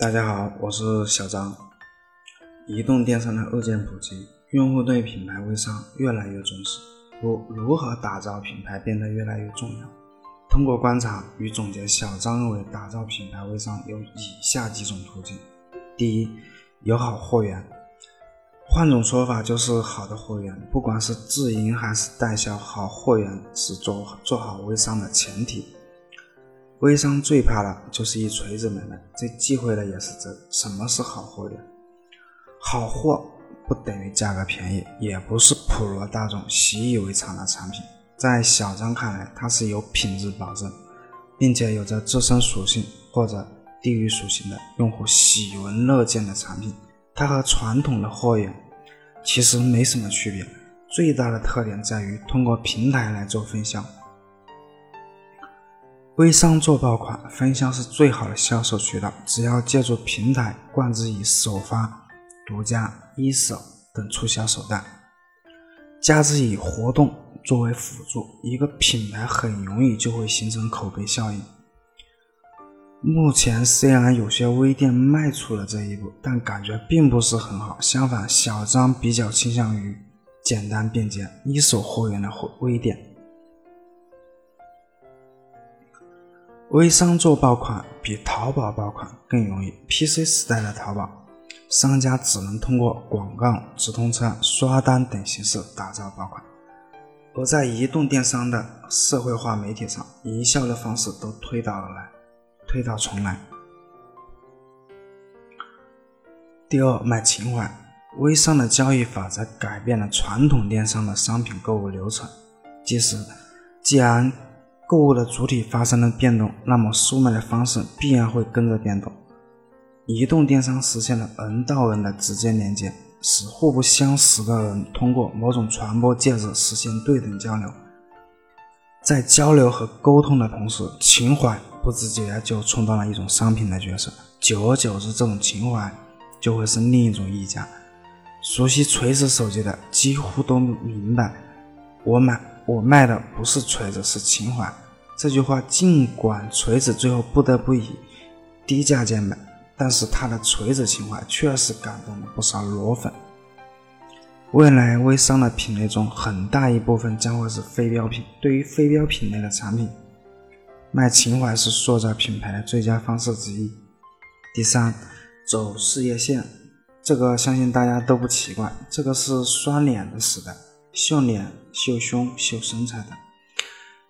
大家好，我是小张。移动电商的日渐普及，用户对品牌微商越来越重视。如如何打造品牌变得越来越重要。通过观察与总结，小张认为打造品牌微商有以下几种途径：第一，有好货源。换种说法就是好的货源，不管是自营还是代销，好货源是做做好微商的前提。微商最怕的就是一锤子买卖，最忌讳的也是这。什么是好货源？好货不等于价格便宜，也不是普罗大众习以为常的产品。在小张看来，它是有品质保证，并且有着自身属性或者地域属性的用户喜闻乐见的产品。它和传统的货源其实没什么区别，最大的特点在于通过平台来做分销。微商做爆款，分销是最好的销售渠道。只要借助平台，冠之以首发、独家、一手等促销手段，加之以活动作为辅助，一个品牌很容易就会形成口碑效应。目前虽然有些微店迈出了这一步，但感觉并不是很好。相反，小张比较倾向于简单便捷、一手货源的微店。微商做爆款比淘宝爆款更容易。PC 时代的淘宝，商家只能通过广告、直通车、刷单等形式打造爆款；而在移动电商的社会化媒体上，营销的方式都推倒而来，推倒重来。第二，卖情怀。微商的交易法则改变了传统电商的商品购物流程，即是既然。购物的主体发生了变动，那么售卖的方式必然会跟着变动。移动电商实现了人到人的直接连接，使互不相识的人通过某种传播介质实现对等交流。在交流和沟通的同时，情怀不自觉就充当了一种商品的角色。久而久之，这种情怀就会是另一种溢价。熟悉锤子手机的几乎都明白，我买。我卖的不是锤子，是情怀。这句话尽管锤子最后不得不以低价贱卖，但是他的锤子情怀确实感动了不少裸粉。未来微商的品类中，很大一部分将会是非标品。对于非标品类的产品，卖情怀是塑造品牌的最佳方式之一。第三，走事业线，这个相信大家都不奇怪，这个是刷脸的时代。秀脸、秀胸、秀身材的，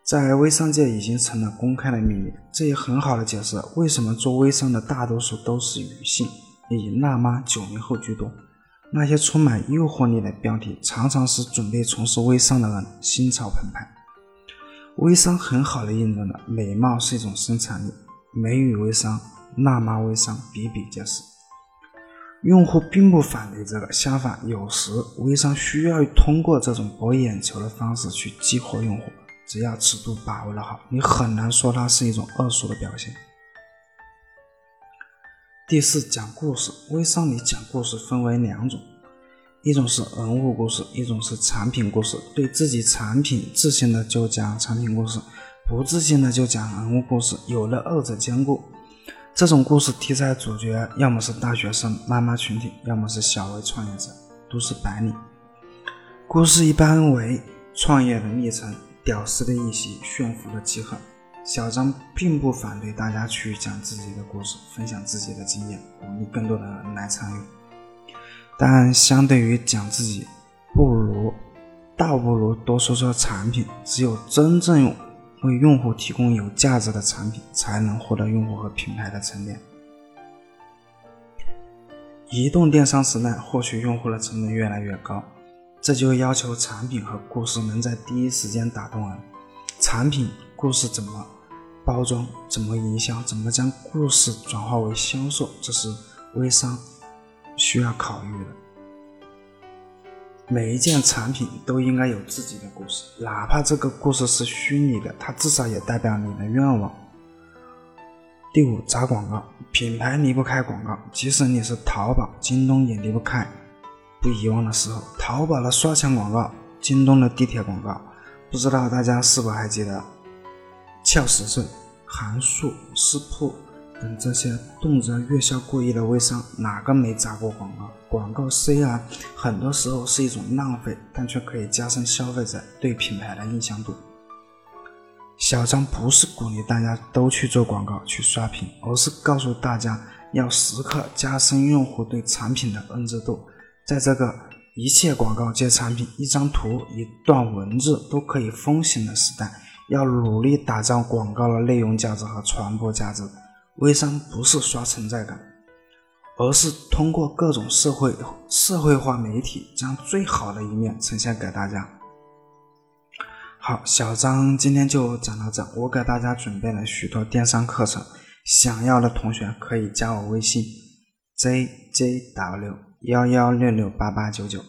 在微商界已经成了公开的秘密。这也很好的解释为什么做微商的大多数都是女性，以辣妈、九零后居多。那些充满诱惑力的标题，常常是准备从事微商的人心潮澎湃。微商很好的印证了美貌是一种生产力，美女微商、辣妈微商比比皆是。用户并不反对这个，相反，有时微商需要通过这种博眼球的方式去激活用户。只要尺度把握的好，你很难说它是一种恶俗的表现。第四，讲故事。微商里讲故事分为两种，一种是人物故事，一种是产品故事。对自己产品自信的就讲产品故事，不自信的就讲人物故事，有了二者兼顾。这种故事题材主角要么是大学生、妈妈群体，要么是小微创业者、都是白领。故事一般为创业的历程、屌丝的逆袭、炫富的集合。小张并不反对大家去讲自己的故事，分享自己的经验，鼓励更多的人来参与。但相对于讲自己，不如倒不如多说说产品。只有真正用为用户提供有价值的产品，才能获得用户和品牌的沉淀。移动电商时代，获取用户的成本越来越高，这就要求产品和故事能在第一时间打动人。产品故事怎么包装，怎么营销，怎么将故事转化为销售，这是微商需要考虑的。每一件产品都应该有自己的故事，哪怕这个故事是虚拟的，它至少也代表你的愿望。第五，砸广告，品牌离不开广告，即使你是淘宝、京东也离不开。不遗忘的时候，淘宝的刷墙广告，京东的地铁广告，不知道大家是否还记得？俏十岁、韩束、思铺、等这些动辄月销过亿的微商，哪个没砸过广告？广告虽然很多时候是一种浪费，但却可以加深消费者对品牌的印象度。小张不是鼓励大家都去做广告、去刷屏，而是告诉大家要时刻加深用户对产品的认知度。在这个一切广告皆产品，一张图、一段文字都可以风行的时代，要努力打造广告的内容价值和传播价值。微商不是刷存在感，而是通过各种社会社会化媒体，将最好的一面呈现给大家。好，小张今天就讲到这，我给大家准备了许多电商课程，想要的同学可以加我微信：jjw 幺幺六六八八九九。